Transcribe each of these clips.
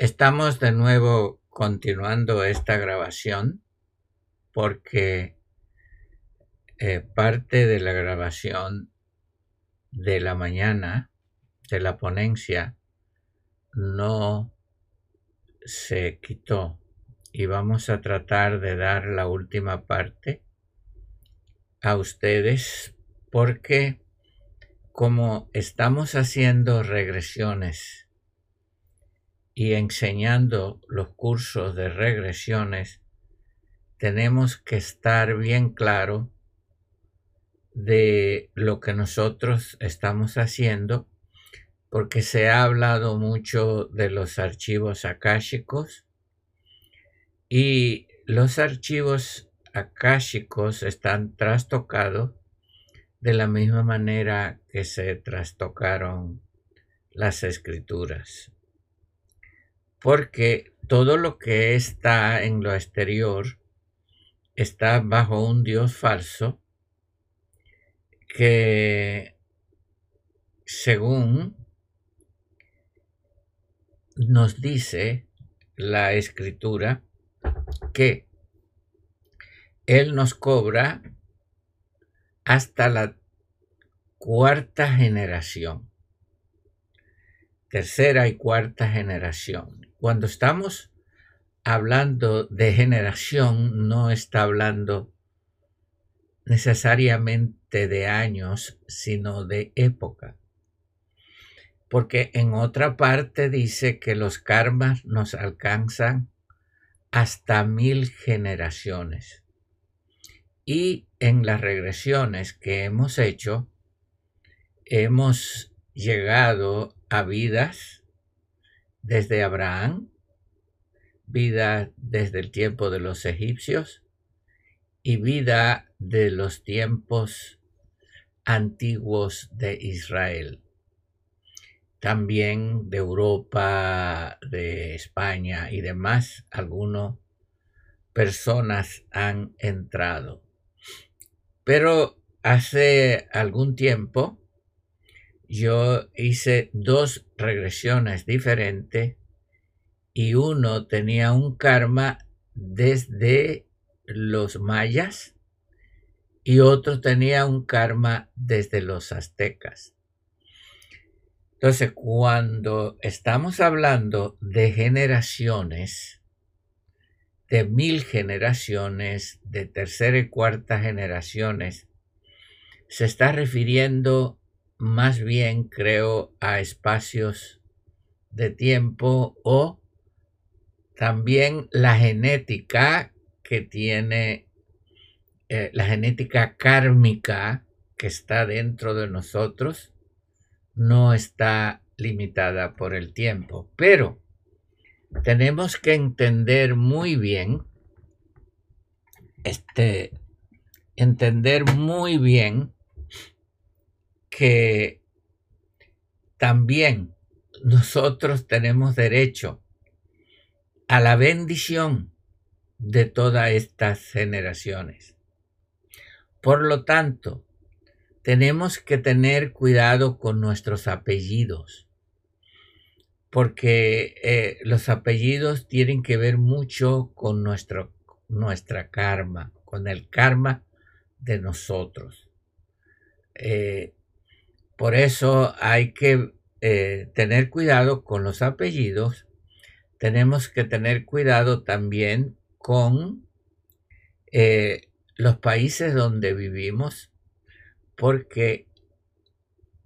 Estamos de nuevo continuando esta grabación porque eh, parte de la grabación de la mañana de la ponencia no se quitó y vamos a tratar de dar la última parte a ustedes porque como estamos haciendo regresiones y enseñando los cursos de regresiones, tenemos que estar bien claro de lo que nosotros estamos haciendo, porque se ha hablado mucho de los archivos akáshicos y los archivos akáshicos están trastocados de la misma manera que se trastocaron las escrituras porque todo lo que está en lo exterior está bajo un Dios falso que según nos dice la escritura que Él nos cobra hasta la cuarta generación, tercera y cuarta generación. Cuando estamos hablando de generación, no está hablando necesariamente de años, sino de época. Porque en otra parte dice que los karmas nos alcanzan hasta mil generaciones. Y en las regresiones que hemos hecho, hemos llegado a vidas desde Abraham, vida desde el tiempo de los egipcios y vida de los tiempos antiguos de Israel. También de Europa, de España y demás, algunas personas han entrado. Pero hace algún tiempo yo hice dos regresiones diferentes y uno tenía un karma desde los mayas y otro tenía un karma desde los aztecas. Entonces, cuando estamos hablando de generaciones, de mil generaciones, de tercera y cuarta generaciones, se está refiriendo más bien creo a espacios de tiempo o también la genética que tiene, eh, la genética kármica que está dentro de nosotros no está limitada por el tiempo, pero tenemos que entender muy bien, este, entender muy bien que también nosotros tenemos derecho a la bendición de todas estas generaciones. Por lo tanto, tenemos que tener cuidado con nuestros apellidos, porque eh, los apellidos tienen que ver mucho con nuestro, nuestra karma, con el karma de nosotros. Eh, por eso hay que eh, tener cuidado con los apellidos. Tenemos que tener cuidado también con eh, los países donde vivimos, porque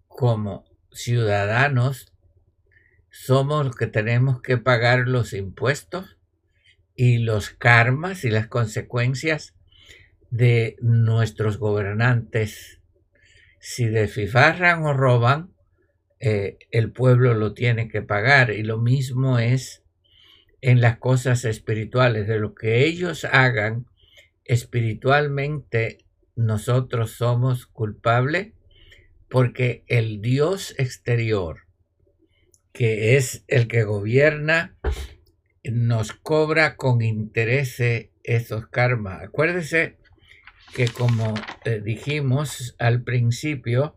como ciudadanos somos los que tenemos que pagar los impuestos y los karmas y las consecuencias de nuestros gobernantes si desfifarran o roban, eh, el pueblo lo tiene que pagar. Y lo mismo es en las cosas espirituales. De lo que ellos hagan espiritualmente, nosotros somos culpables porque el Dios exterior, que es el que gobierna, nos cobra con interés esos karmas. Acuérdese que como dijimos al principio,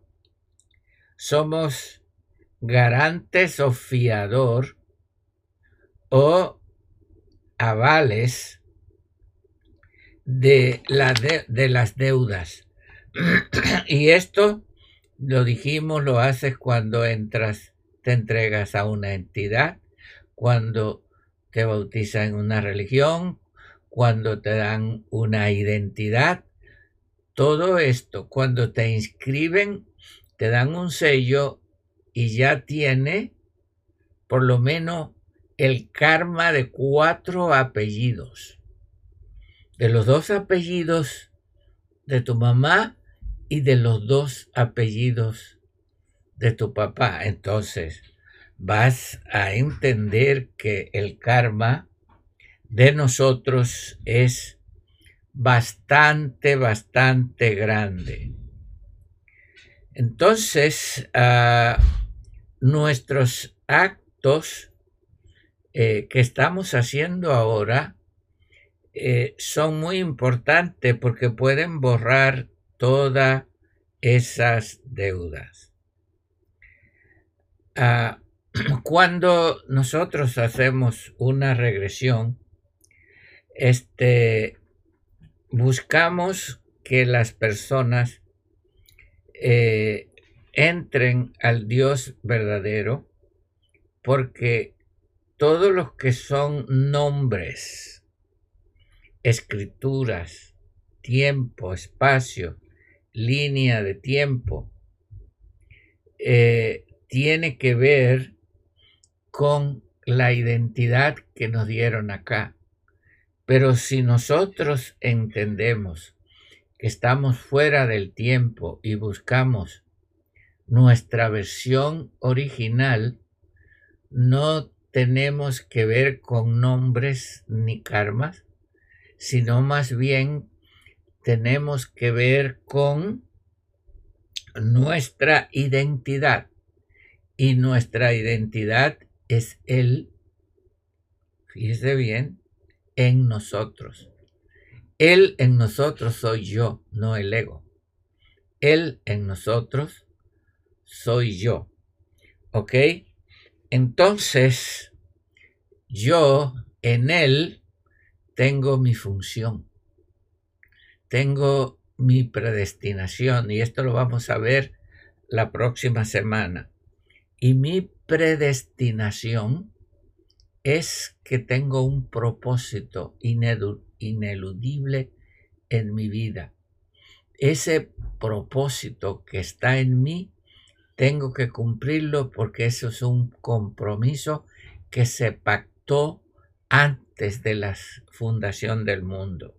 somos garantes o fiador o avales de, de las deudas. y esto lo dijimos, lo haces cuando entras, te entregas a una entidad, cuando te bautizan en una religión, cuando te dan una identidad. Todo esto, cuando te inscriben, te dan un sello y ya tiene por lo menos el karma de cuatro apellidos. De los dos apellidos de tu mamá y de los dos apellidos de tu papá. Entonces, vas a entender que el karma de nosotros es bastante, bastante grande. Entonces, ah, nuestros actos eh, que estamos haciendo ahora eh, son muy importantes porque pueden borrar todas esas deudas. Ah, cuando nosotros hacemos una regresión, este, buscamos que las personas eh, entren al Dios verdadero porque todos los que son nombres, escrituras, tiempo, espacio, línea de tiempo, eh, tiene que ver con la identidad que nos dieron acá. Pero si nosotros entendemos que estamos fuera del tiempo y buscamos nuestra versión original, no tenemos que ver con nombres ni karmas, sino más bien tenemos que ver con nuestra identidad. Y nuestra identidad es Él, fíjese bien, en nosotros. Él en nosotros soy yo, no el ego. Él en nosotros soy yo. ¿Ok? Entonces, yo en Él tengo mi función, tengo mi predestinación, y esto lo vamos a ver la próxima semana. Y mi predestinación es que tengo un propósito ineludible en mi vida. Ese propósito que está en mí, tengo que cumplirlo porque eso es un compromiso que se pactó antes de la fundación del mundo.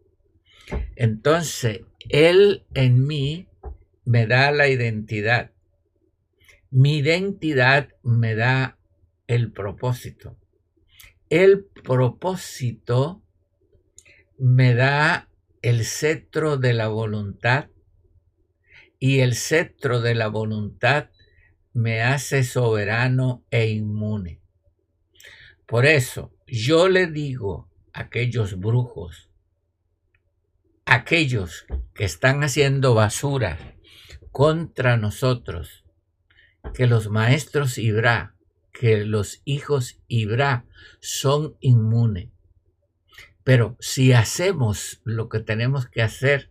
Entonces, Él en mí me da la identidad. Mi identidad me da el propósito. El propósito me da el cetro de la voluntad y el cetro de la voluntad me hace soberano e inmune. Por eso yo le digo a aquellos brujos, aquellos que están haciendo basura contra nosotros, que los maestros Ibra, que los hijos Ibra son inmunes. Pero si hacemos lo que tenemos que hacer,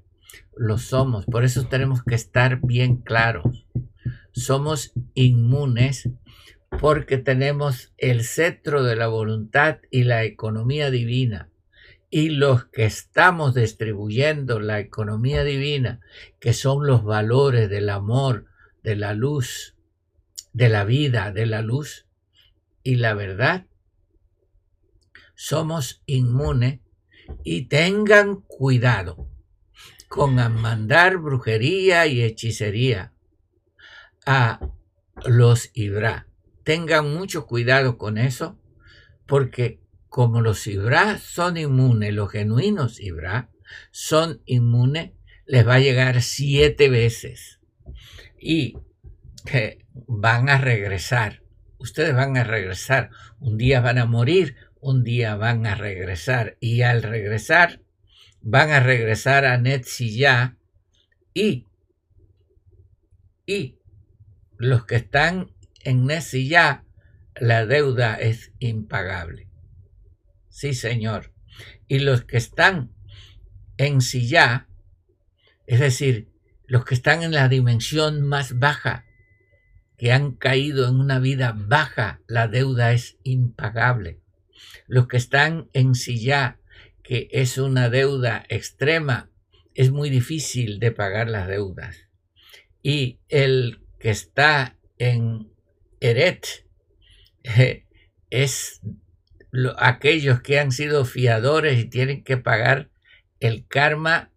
lo somos. Por eso tenemos que estar bien claros. Somos inmunes porque tenemos el cetro de la voluntad y la economía divina. Y los que estamos distribuyendo la economía divina, que son los valores del amor, de la luz, de la vida, de la luz y la verdad, somos inmunes y tengan cuidado con mandar brujería y hechicería a los Ibra. Tengan mucho cuidado con eso, porque como los Ibra son inmunes, los genuinos Ibra son inmunes, les va a llegar siete veces. Y que van a regresar. Ustedes van a regresar. Un día van a morir, un día van a regresar. Y al regresar, van a regresar a ya y, y los que están en ya la deuda es impagable. sí señor. Y los que están en silla, es decir, los que están en la dimensión más baja, que han caído en una vida baja, la deuda es impagable. Los que están en silla, que es una deuda extrema, es muy difícil de pagar las deudas. Y el que está en Eret es aquellos que han sido fiadores y tienen que pagar el karma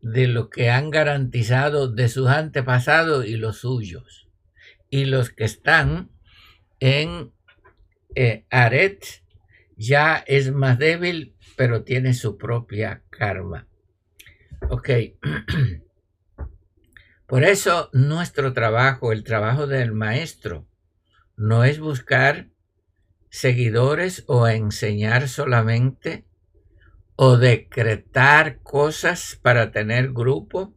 de lo que han garantizado de sus antepasados y los suyos. Y los que están en eh, Aret ya es más débil, pero tiene su propia karma. Ok. Por eso nuestro trabajo, el trabajo del maestro, no es buscar seguidores o enseñar solamente o decretar cosas para tener grupo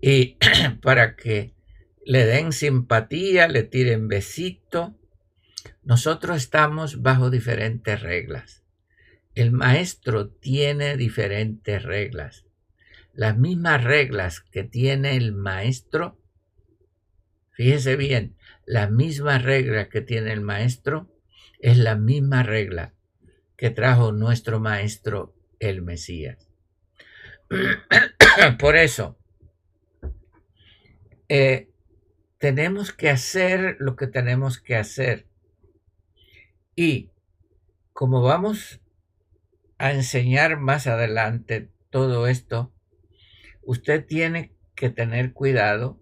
y para que le den simpatía, le tiren besito. Nosotros estamos bajo diferentes reglas. El maestro tiene diferentes reglas. Las mismas reglas que tiene el maestro, fíjese bien, la misma regla que tiene el maestro es la misma regla que trajo nuestro maestro el Mesías. Por eso, eh, tenemos que hacer lo que tenemos que hacer. Y como vamos a enseñar más adelante todo esto, usted tiene que tener cuidado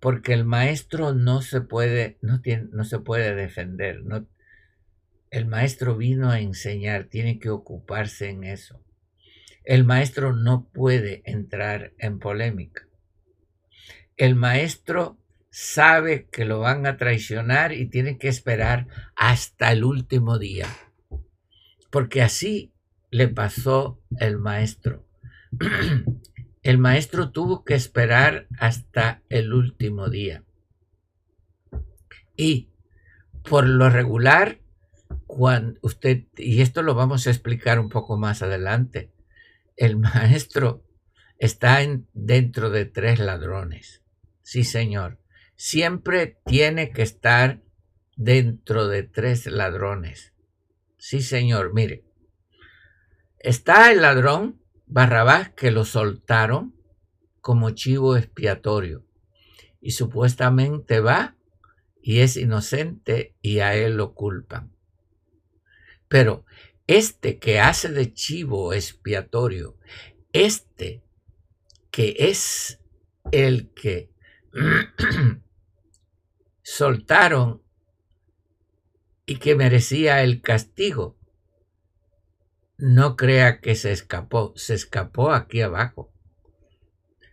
porque el maestro no se puede, no tiene, no se puede defender, el maestro vino a enseñar, tiene que ocuparse en eso. El maestro no puede entrar en polémica. El maestro sabe que lo van a traicionar y tiene que esperar hasta el último día. Porque así le pasó el maestro. El maestro tuvo que esperar hasta el último día. Y por lo regular, cuando usted, y esto lo vamos a explicar un poco más adelante, el maestro está dentro de tres ladrones. Sí, señor. Siempre tiene que estar dentro de tres ladrones. Sí, señor. Mire, está el ladrón Barrabás que lo soltaron como chivo expiatorio y supuestamente va y es inocente y a él lo culpan. Pero este que hace de chivo expiatorio, este que es el que soltaron y que merecía el castigo, no crea que se escapó, se escapó aquí abajo.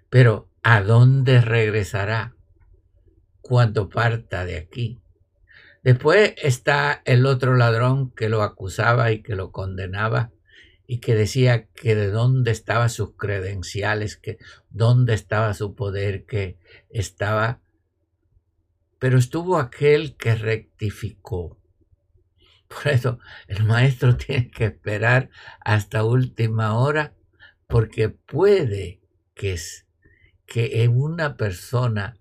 Pero ¿a dónde regresará cuando parta de aquí? Después está el otro ladrón que lo acusaba y que lo condenaba y que decía que de dónde estaban sus credenciales, que dónde estaba su poder, que estaba... Pero estuvo aquel que rectificó. Por eso el maestro tiene que esperar hasta última hora porque puede que, que una persona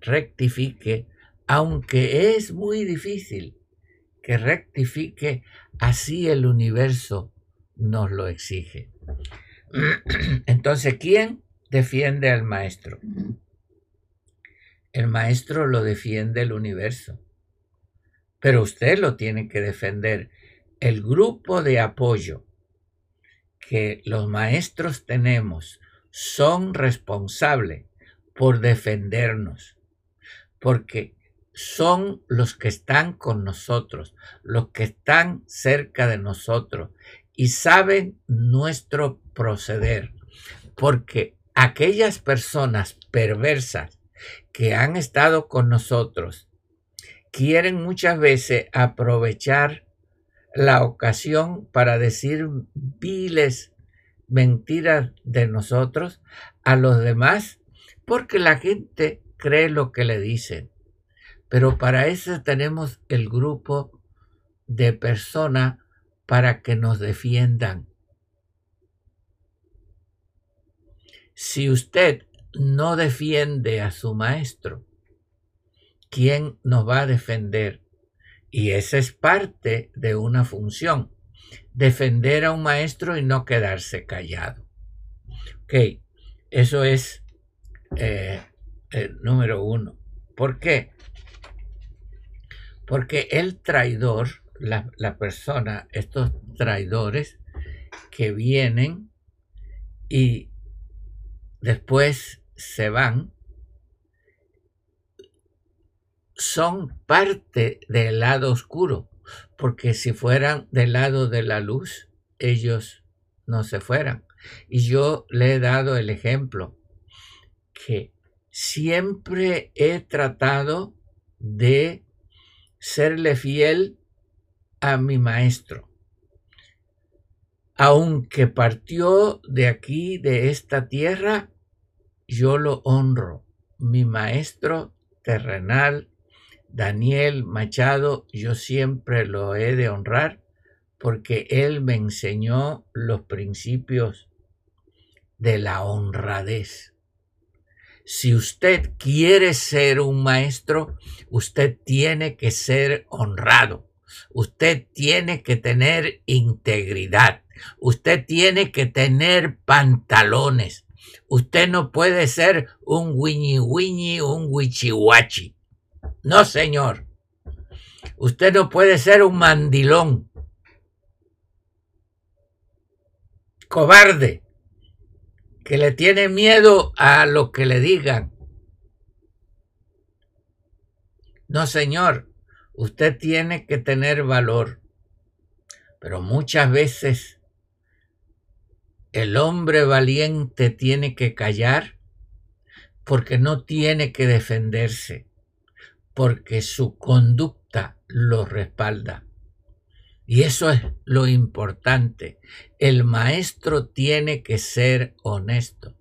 rectifique aunque es muy difícil que rectifique, así el universo nos lo exige. Entonces, ¿quién defiende al maestro? El maestro lo defiende el universo, pero usted lo tiene que defender. El grupo de apoyo que los maestros tenemos son responsables por defendernos, porque son los que están con nosotros, los que están cerca de nosotros y saben nuestro proceder. Porque aquellas personas perversas que han estado con nosotros quieren muchas veces aprovechar la ocasión para decir viles mentiras de nosotros a los demás porque la gente cree lo que le dicen. Pero para eso tenemos el grupo de personas para que nos defiendan. Si usted no defiende a su maestro, ¿quién nos va a defender? Y esa es parte de una función, defender a un maestro y no quedarse callado. Ok, eso es eh, el número uno. ¿Por qué? Porque el traidor, la, la persona, estos traidores que vienen y después se van, son parte del lado oscuro, porque si fueran del lado de la luz, ellos no se fueran. Y yo le he dado el ejemplo que siempre he tratado de serle fiel a mi maestro. Aunque partió de aquí, de esta tierra, yo lo honro. Mi maestro terrenal, Daniel Machado, yo siempre lo he de honrar porque él me enseñó los principios de la honradez. Si usted quiere ser un maestro, usted tiene que ser honrado. Usted tiene que tener integridad. Usted tiene que tener pantalones. Usted no puede ser un wiñi wiñi, un wichihuachi. No, señor. Usted no puede ser un mandilón. Cobarde. Que le tiene miedo a lo que le digan. No, señor. Usted tiene que tener valor. Pero muchas veces el hombre valiente tiene que callar porque no tiene que defenderse, porque su conducta lo respalda. Y eso es lo importante. El maestro tiene que ser honesto.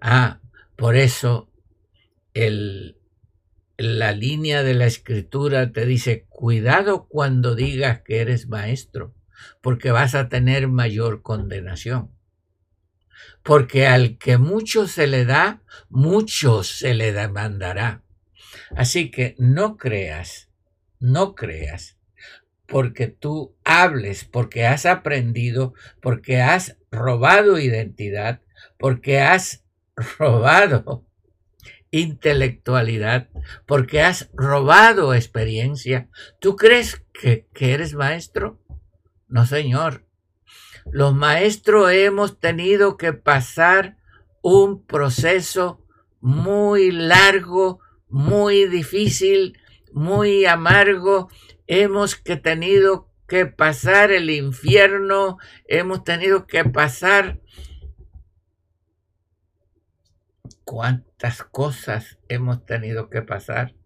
Ah, por eso el, la línea de la escritura te dice, cuidado cuando digas que eres maestro porque vas a tener mayor condenación. Porque al que mucho se le da, mucho se le demandará. Así que no creas, no creas, porque tú hables, porque has aprendido, porque has robado identidad, porque has robado intelectualidad, porque has robado experiencia. ¿Tú crees que, que eres maestro? No, señor. Los maestros hemos tenido que pasar un proceso muy largo, muy difícil, muy amargo. Hemos que tenido que pasar el infierno, hemos tenido que pasar cuántas cosas hemos tenido que pasar,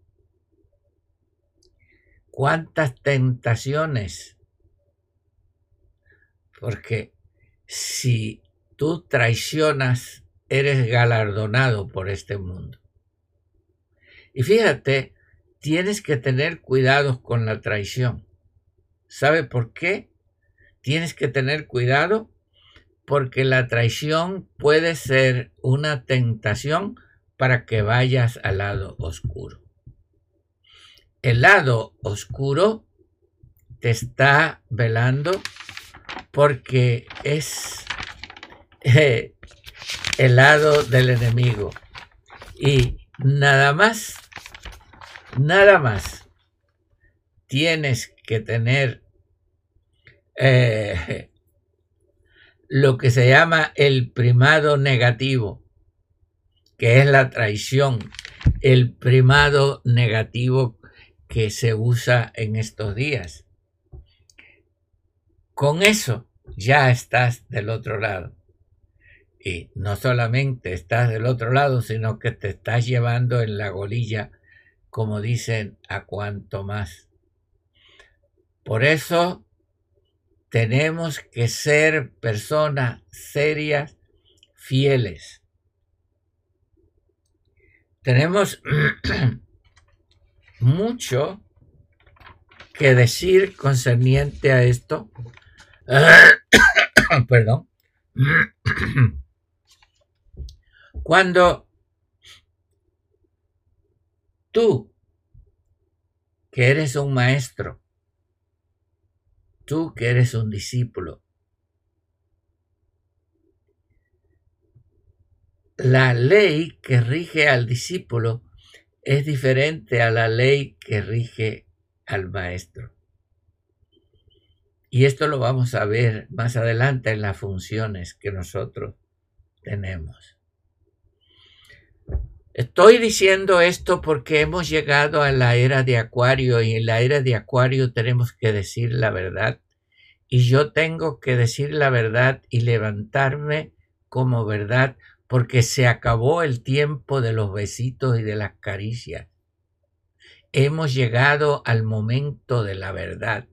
cuántas tentaciones porque si tú traicionas, eres galardonado por este mundo. Y fíjate, tienes que tener cuidado con la traición. ¿Sabe por qué? Tienes que tener cuidado porque la traición puede ser una tentación para que vayas al lado oscuro. El lado oscuro te está velando porque es eh, el lado del enemigo. Y nada más, nada más, tienes que tener eh, lo que se llama el primado negativo, que es la traición, el primado negativo que se usa en estos días. Con eso ya estás del otro lado. Y no solamente estás del otro lado, sino que te estás llevando en la golilla, como dicen, a cuanto más. Por eso tenemos que ser personas serias, fieles. Tenemos mucho que decir concerniente a esto. Perdón. Cuando tú, que eres un maestro, tú que eres un discípulo, la ley que rige al discípulo es diferente a la ley que rige al maestro. Y esto lo vamos a ver más adelante en las funciones que nosotros tenemos. Estoy diciendo esto porque hemos llegado a la era de Acuario y en la era de Acuario tenemos que decir la verdad. Y yo tengo que decir la verdad y levantarme como verdad porque se acabó el tiempo de los besitos y de las caricias. Hemos llegado al momento de la verdad.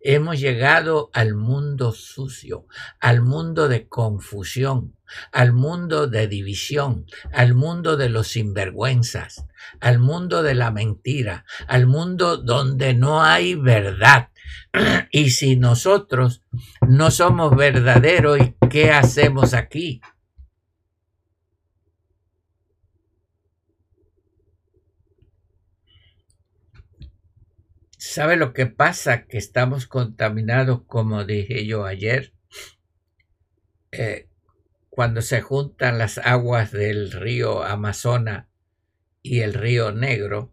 Hemos llegado al mundo sucio, al mundo de confusión, al mundo de división, al mundo de los sinvergüenzas, al mundo de la mentira, al mundo donde no hay verdad. Y si nosotros no somos verdaderos, ¿qué hacemos aquí? ¿Sabe lo que pasa? Que estamos contaminados, como dije yo ayer, eh, cuando se juntan las aguas del río Amazonas y el río Negro,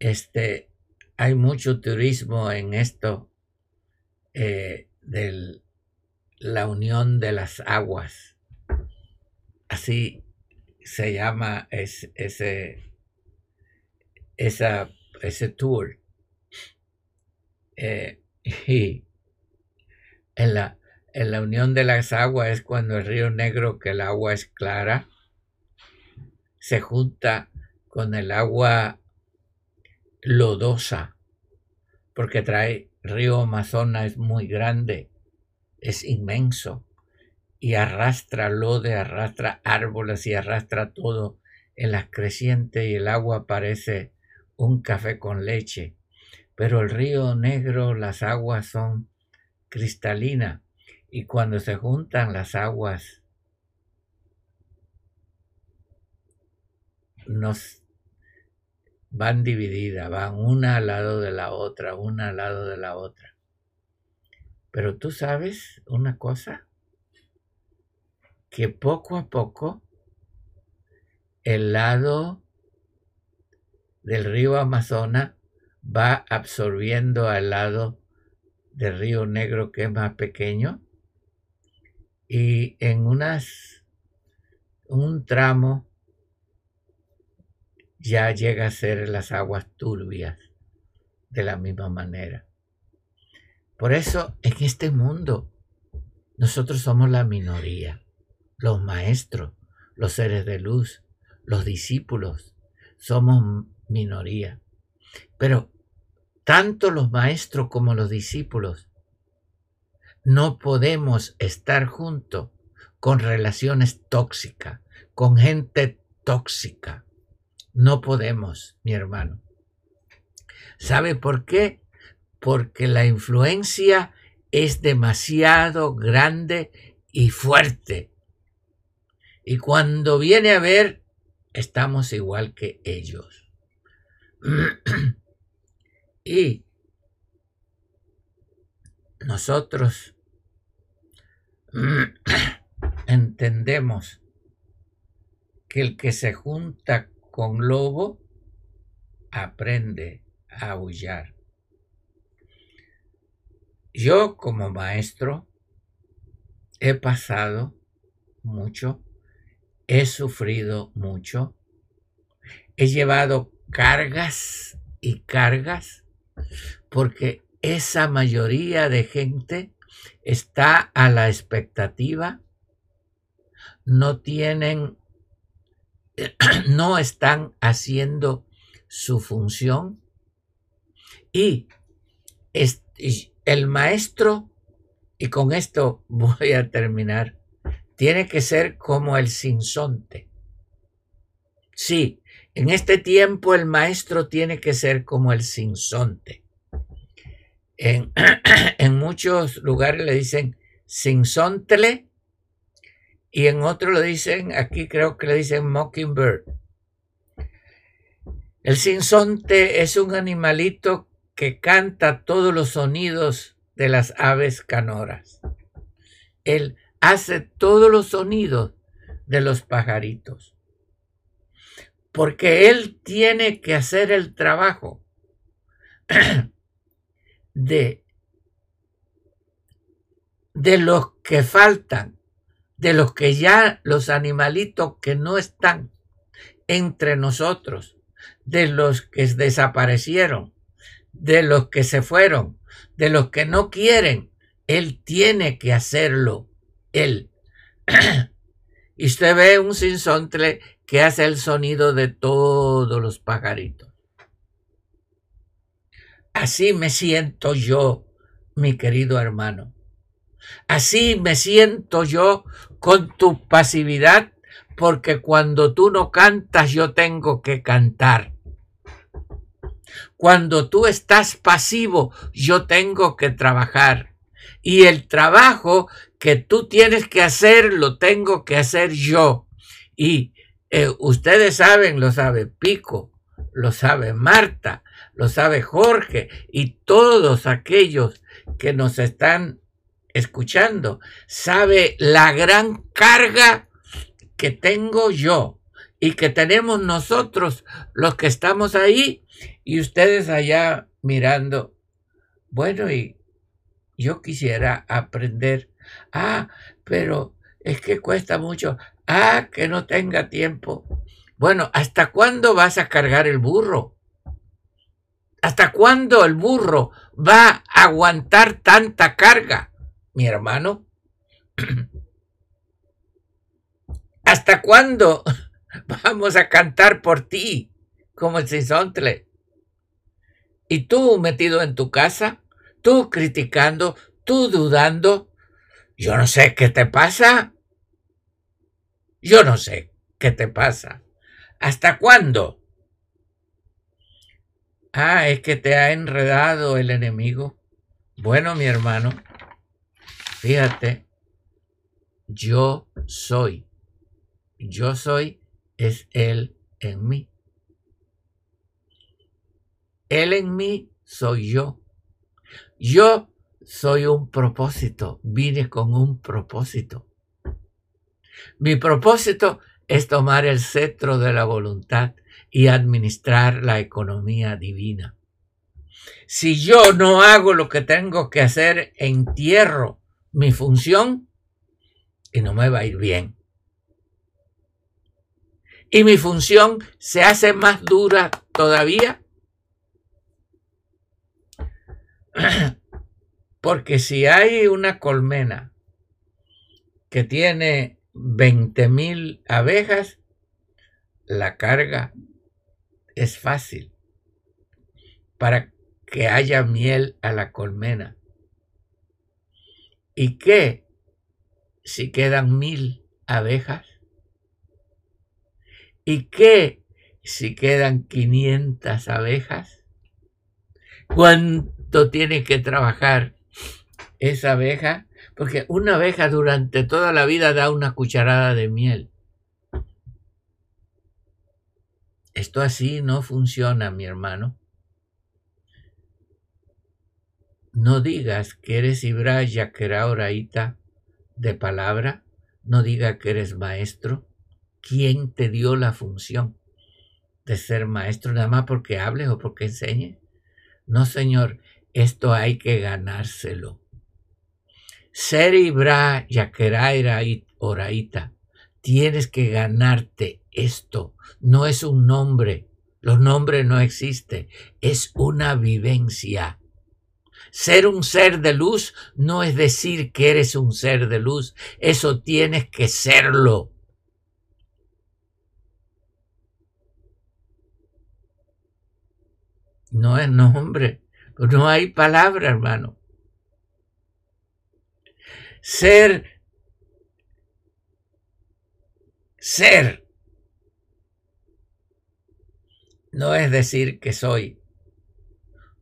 este, hay mucho turismo en esto eh, de la unión de las aguas. Así se llama ese, esa ese tour. Eh, y en la, en la unión de las aguas es cuando el río Negro, que el agua es clara, se junta con el agua lodosa, porque trae río Amazonas es muy grande, es inmenso y arrastra lode, arrastra árboles y arrastra todo en las crecientes y el agua parece un café con leche, pero el río negro las aguas son cristalinas y cuando se juntan las aguas nos van divididas, van una al lado de la otra, una al lado de la otra. Pero tú sabes una cosa, que poco a poco el lado del río Amazonas va absorbiendo al lado del río Negro que es más pequeño y en unas un tramo ya llega a ser las aguas turbias de la misma manera. Por eso en este mundo nosotros somos la minoría, los maestros, los seres de luz, los discípulos, somos minoría. Pero tanto los maestros como los discípulos no podemos estar juntos con relaciones tóxicas, con gente tóxica. No podemos, mi hermano. ¿Sabe por qué? Porque la influencia es demasiado grande y fuerte. Y cuando viene a ver, estamos igual que ellos. y nosotros entendemos que el que se junta con lobo aprende a aullar. Yo como maestro he pasado mucho, he sufrido mucho, he llevado cargas y cargas porque esa mayoría de gente está a la expectativa, no tienen, no están haciendo su función y el maestro, y con esto voy a terminar, tiene que ser como el sinsonte. Sí, En este tiempo el maestro tiene que ser como el sinsonte. En, muchos lugares le dicen sinsontle y en otros le dicen, aquí creo que le dicen mockingbird. El sinsonte es un animalito que canta todos los sonidos de las aves canoras. Él hace todos los sonidos de los pajaritos. Porque él tiene que hacer el trabajo de, de los que faltan, de los que ya los animalitos que no están entre nosotros, de los que desaparecieron, de los que se fueron, de los que no quieren. Él tiene que hacerlo, él. y usted ve un sinsontle que hace el sonido de todos los pajaritos. Así me siento yo, mi querido hermano. Así me siento yo con tu pasividad, porque cuando tú no cantas yo tengo que cantar. Cuando tú estás pasivo, yo tengo que trabajar. Y el trabajo que tú tienes que hacer, lo tengo que hacer yo. Y eh, ustedes saben, lo sabe Pico, lo sabe Marta, lo sabe Jorge y todos aquellos que nos están escuchando, sabe la gran carga que tengo yo y que tenemos nosotros los que estamos ahí y ustedes allá mirando, bueno, y yo quisiera aprender, ah, pero es que cuesta mucho, ah, que no tenga tiempo. Bueno, ¿hasta cuándo vas a cargar el burro? ¿Hasta cuándo el burro va a aguantar tanta carga, mi hermano? ¿Hasta cuándo vamos a cantar por ti como el cisontle? Y tú metido en tu casa, tú criticando, tú dudando. Yo no sé qué te pasa. Yo no sé qué te pasa. ¿Hasta cuándo? Ah, es que te ha enredado el enemigo. Bueno, mi hermano, fíjate, yo soy. Yo soy es Él en mí. Él en mí soy yo. Yo soy un propósito, vine con un propósito. Mi propósito es tomar el cetro de la voluntad y administrar la economía divina. Si yo no hago lo que tengo que hacer, entierro mi función y no me va a ir bien. Y mi función se hace más dura todavía Porque si hay una colmena que tiene 20.000 abejas, la carga es fácil para que haya miel a la colmena. ¿Y qué si quedan mil abejas? ¿Y qué si quedan 500 abejas? ¿Cuánto tiene que trabajar esa abeja? Porque una abeja durante toda la vida da una cucharada de miel. Esto así no funciona, mi hermano. No digas que eres Ibra Yaquera Oraita de palabra. No diga que eres maestro. ¿Quién te dio la función de ser maestro nada más porque hables o porque enseñes? No, Señor, esto hay que ganárselo. Ser Ibra, Yaqueraira y Oraita, tienes que ganarte esto. No es un nombre, los nombres no existen, es una vivencia. Ser un ser de luz no es decir que eres un ser de luz, eso tienes que serlo. No es nombre, no hay palabra, hermano. Ser, ser. no es decir que soy.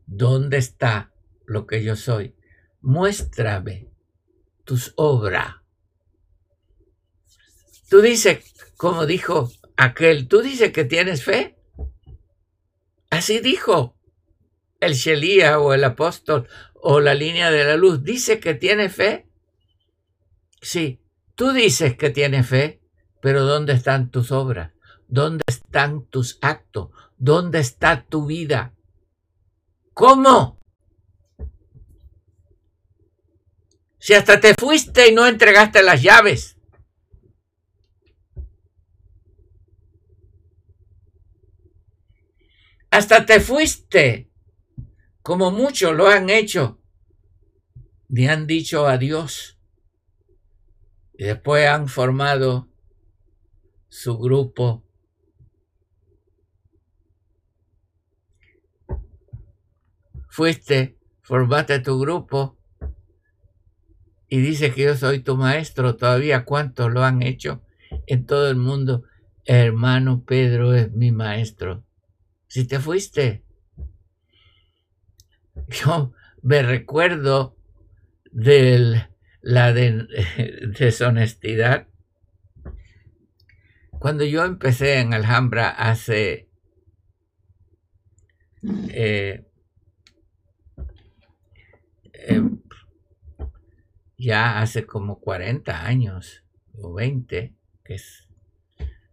¿Dónde está lo que yo soy? Muéstrame tus obras. Tú dices, como dijo aquel, tú dices que tienes fe. Así dijo el Shelía o el apóstol o la línea de la luz. Dice que tiene fe. Sí, tú dices que tienes fe, pero ¿dónde están tus obras? ¿Dónde están tus actos? ¿Dónde está tu vida? ¿Cómo? Si hasta te fuiste y no entregaste las llaves. Hasta te fuiste, como muchos lo han hecho, y han dicho adiós. Y después han formado su grupo fuiste, formaste tu grupo y dices que yo soy tu maestro, todavía cuántos lo han hecho en todo el mundo. Hermano Pedro es mi maestro. Si te fuiste, yo me recuerdo de la deshonestidad. Cuando yo empecé en Alhambra hace eh, Em, ya hace como 40 años o 20, que es,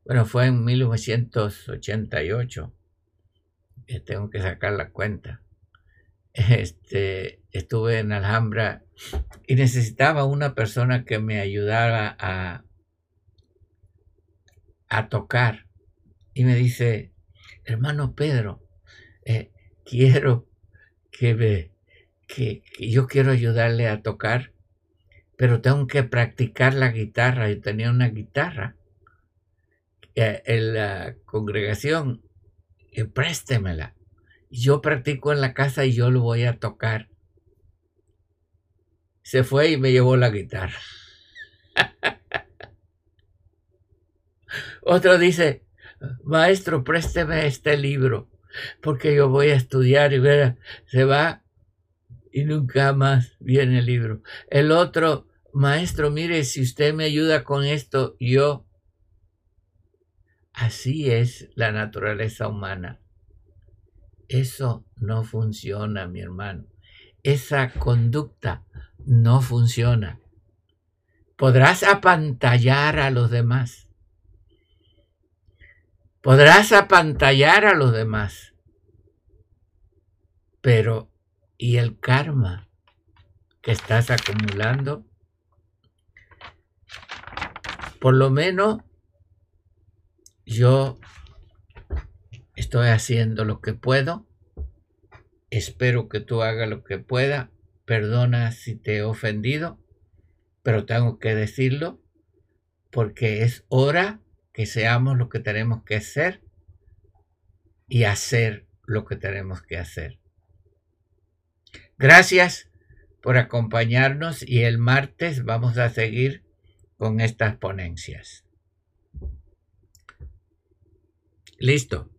bueno, fue en 1988, eh, tengo que sacar la cuenta. Este, estuve en Alhambra y necesitaba una persona que me ayudara a, tocar. Y me dice, hermano Pedro, eh, quiero que que, yo quiero ayudarle a tocar, pero tengo que practicar la guitarra. Yo tenía una guitarra eh, en la congregación, y préstemela. Yo practico en la casa y yo lo voy a tocar. Se fue y me llevó la guitarra. Otro dice, maestro, présteme este libro, porque yo voy a estudiar y ver, se va y nunca más viene el libro. El otro, maestro, mire, si usted me ayuda con esto, yo... Así es la naturaleza humana. Eso no funciona, mi hermano. Esa conducta no funciona. Podrás apantallar a los demás. Podrás apantallar a los demás. Pero y el karma que estás acumulando, por lo menos yo estoy haciendo lo que puedo, espero que tú hagas lo que pueda, perdona si te he ofendido, pero tengo que decirlo porque es hora que seamos lo que tenemos que ser y hacer lo que tenemos que hacer. Gracias por acompañarnos y el martes vamos a seguir con estas ponencias. Listo.